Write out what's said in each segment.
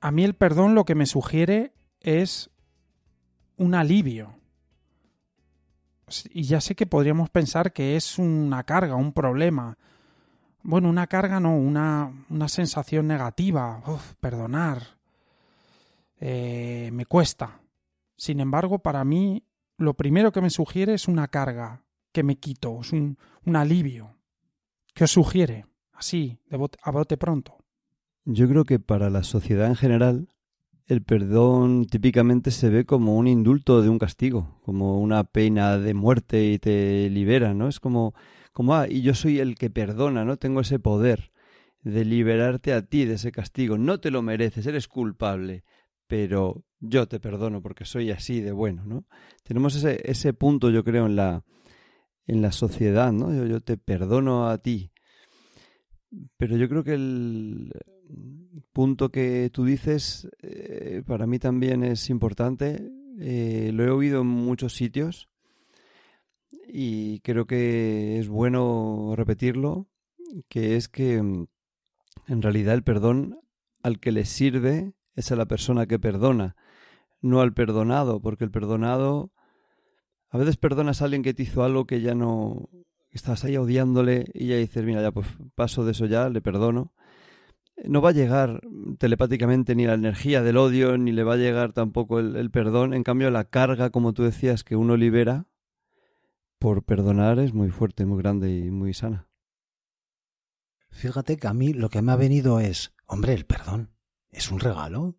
A mí el perdón lo que me sugiere es un alivio. Y ya sé que podríamos pensar que es una carga, un problema. Bueno, una carga no, una, una sensación negativa. Uf, perdonar. Eh, me cuesta. Sin embargo, para mí, lo primero que me sugiere es una carga que me quito, es un, un alivio. ¿Qué os sugiere? Así, de bote, a bote pronto. Yo creo que para la sociedad en general el perdón típicamente se ve como un indulto de un castigo, como una pena de muerte y te libera, ¿no? Es como, como, ah, y yo soy el que perdona, ¿no? Tengo ese poder de liberarte a ti de ese castigo. No te lo mereces, eres culpable, pero yo te perdono porque soy así de bueno, ¿no? Tenemos ese, ese punto, yo creo, en la, en la sociedad, ¿no? Yo, yo te perdono a ti. Pero yo creo que el, punto que tú dices eh, para mí también es importante. Eh, lo he oído en muchos sitios y creo que es bueno repetirlo, que es que mm, en realidad el perdón al que le sirve es a la persona que perdona, no al perdonado, porque el perdonado a veces perdonas a alguien que te hizo algo que ya no estás ahí odiándole y ya dices, mira, ya pues paso de eso ya, le perdono no va a llegar telepáticamente ni la energía del odio, ni le va a llegar tampoco el, perdón. En cambio, la carga, como tú decías, que uno libera por perdonar es muy fuerte, muy grande y muy sana. Fíjate que a mí lo que me ha venido es, hombre, el perdón es un regalo.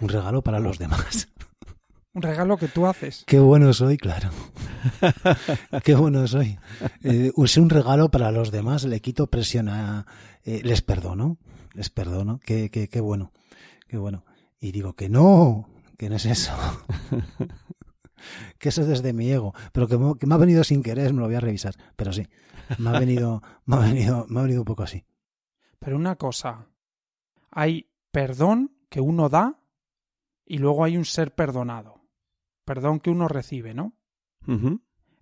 Un regalo para los demás. Un regalo que tú haces. Qué bueno soy, claro. Qué bueno soy. Eh, es un regalo para los demás, le quito presión a... Eh, les perdono, les perdono. Qué, qué, qué bueno, qué bueno. Y digo que no, que no es eso. que eso es desde mi ego. Pero que me, que me, ha venido sin querer, me lo voy a revisar. Pero sí, me ha venido, me ha venido, me ha venido un poco así. Pero una cosa, hay perdón que uno da y luego hay un ser perdonado perdón que uno recibe, ¿no?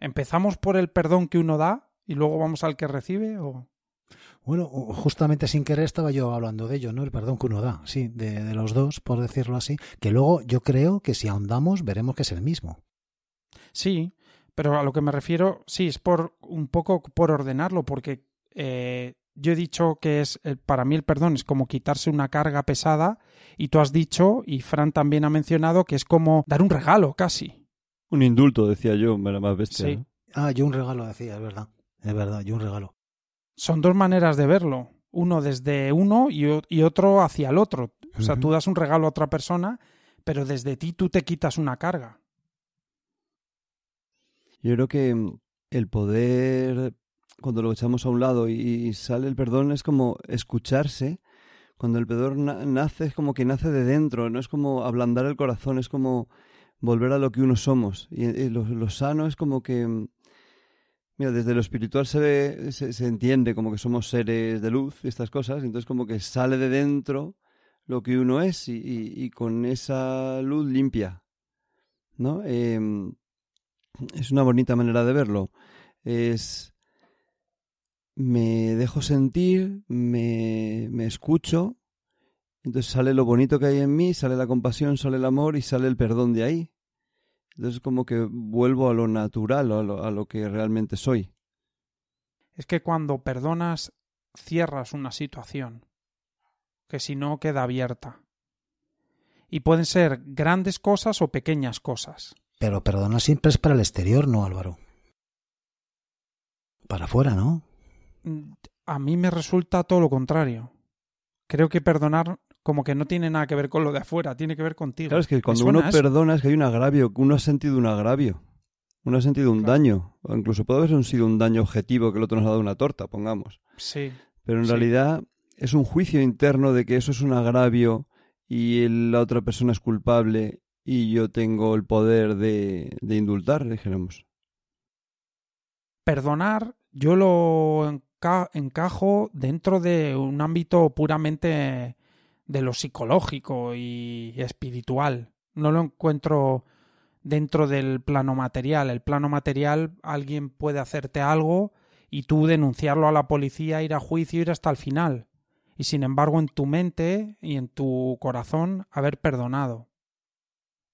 ¿Empezamos por el perdón que uno da y luego vamos al que recibe o...? Bueno, justamente sin querer estaba yo hablando de ello, ¿no? El perdón que uno da, sí, de, de, los dos, por decirlo así, que luego yo creo que si ahondamos veremos que es el mismo. Sí, pero a lo que me refiero, sí, es por un poco por ordenarlo, porque eh, yo he dicho que es, eh, para mí el perdón es como quitarse una carga pesada y tú has dicho, y Fran también ha mencionado, que es como dar un regalo casi. Un indulto, decía yo, era más bestia. Sí. Ah, yo un regalo decía, es verdad. Es verdad, yo un regalo. Son dos maneras de verlo. Uno desde uno y, otro hacia el otro. O sea, tú das un regalo a otra persona, pero desde ti tú te quitas una carga. Yo creo que mm, el poder cuando lo echamos a un lado y, sale el perdón, es como escucharse. Cuando el perdón nace, es como que nace de dentro, no es como ablandar el corazón, es como volver a lo que uno somos. Y, lo, sano es como que, mira, desde lo espiritual se, ve, se, entiende como que somos seres de luz y estas cosas, entonces como que sale de dentro lo que uno es y, con esa luz limpia, ¿no? Em, es una bonita manera de verlo. Es me dejo sentir, me, me escucho, entonces sale lo bonito que hay en mí, sale la compasión, sale el amor y sale el perdón de ahí. Entonces como que vuelvo a lo natural, a lo, a lo que realmente soy. Es que cuando perdonas, cierras una situación, que si no queda abierta. Y pueden ser grandes cosas o pequeñas cosas. Pero perdonar siempre es para el exterior, ¿no, Álvaro? Para afuera, ¿no? A mí me resulta todo lo contrario. Creo que perdonar como que no tiene nada que ver con lo de afuera, tiene que ver contigo. Claro, es que cuando uno perdona es que hay un agravio, uno ha sentido un agravio, uno ha sentido un daño, o incluso puede haber sido un daño objetivo que el otro nos ha dado una torta, pongamos. Sí. Pero en Sí. realidad es un juicio interno de que eso es un agravio y la otra persona es culpable y yo tengo el poder de, de indultar, dijéramos. Perdonar yo lo encajo dentro de un ámbito puramente de lo psicológico y espiritual. No lo encuentro dentro del plano material. El plano material, alguien puede hacerte algo y tú denunciarlo a la policía, ir a juicio, ir hasta el final. Y sin embargo, en tu mente y en tu corazón, haber perdonado.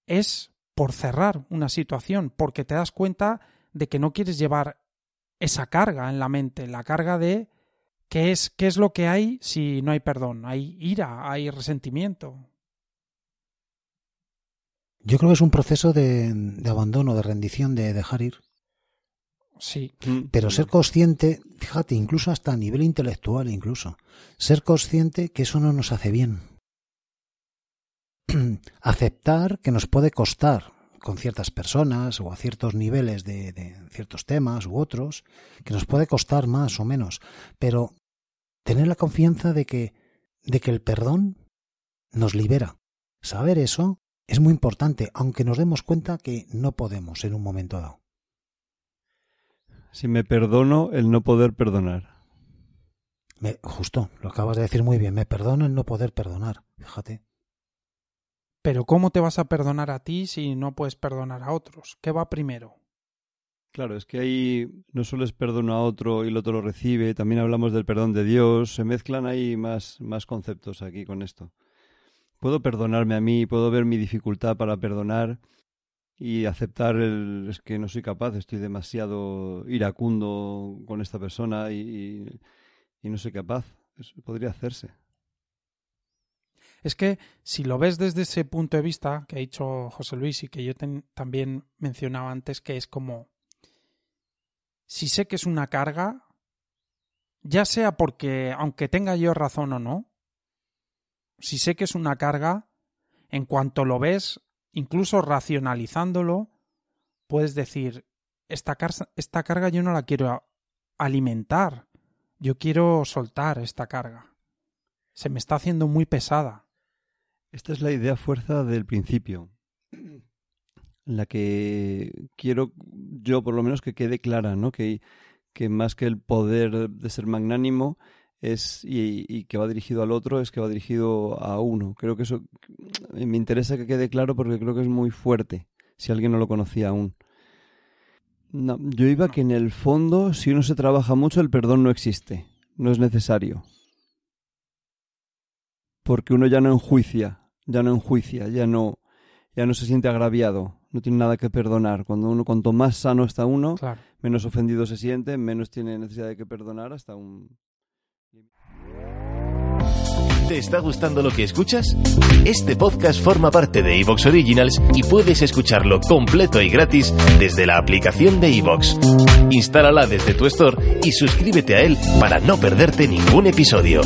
Es por cerrar una situación, porque te das cuenta de que no quieres llevar esa carga en la mente, la carga de qué es, qué es lo que hay si no hay perdón. Hay ira, hay resentimiento. Yo creo que es un proceso de, de abandono, de rendición, de dejar ir. Sí, Pero ser consciente, fíjate, incluso hasta a nivel intelectual, incluso, ser consciente que eso no nos hace bien. Aceptar que nos puede costar con ciertas personas o a ciertos niveles de, de ciertos temas u otros, que nos puede costar más o menos, pero tener la confianza de que, de que el perdón nos libera. Saber eso es muy importante, aunque nos demos cuenta que no podemos en un momento dado. Si me perdono, el no poder perdonar. Me- justo, lo acabas de decir muy bien. Me perdono el no poder perdonar. Fíjate. Pero ¿cómo te vas a perdonar a ti si no puedes perdonar a otros? ¿Qué va primero? Claro, es que ahí no solo es perdono a otro y el otro lo recibe, también hablamos del perdón de Dios, se mezclan ahí más, más conceptos aquí con esto. Puedo perdonarme a mí, puedo ver mi dificultad para perdonar y aceptar el es que no soy capaz, estoy demasiado iracundo con esta persona y, y- no soy capaz. Podría hacerse. Es que si lo ves desde ese punto de vista que ha dicho José Luis y que yo también mencionaba antes, que es como, si sé que es una carga, ya sea porque, aunque tenga yo razón o no, si sé que es una carga, en cuanto lo ves, incluso racionalizándolo, puedes decir, esta, esta carga yo no la quiero alimentar, yo quiero soltar esta carga. Se me está haciendo muy pesada. Esta es la idea fuerza del principio, la que quiero yo por lo menos que quede clara, ¿no? Que, más que el poder de ser magnánimo es y, y que va dirigido al otro es que va dirigido a uno. Creo que eso me interesa que quede claro porque creo que es muy fuerte si alguien no lo conocía aún. No, yo iba que en el fondo si uno se trabaja mucho el perdón no existe, no es necesario porque uno ya no enjuicia, ya no enjuicia, ya no, ya no se siente agraviado, no tiene nada que perdonar. Cuando uno, cuanto más sano está uno, Claro. menos ofendido se siente, menos tiene necesidad de que perdonar hasta un. ¿Te está gustando lo que escuchas? Este podcast forma parte de Evox Originals y puedes escucharlo completo y gratis desde la aplicación de Evox. Instálala desde tu store y suscríbete a él para no perderte ningún episodio.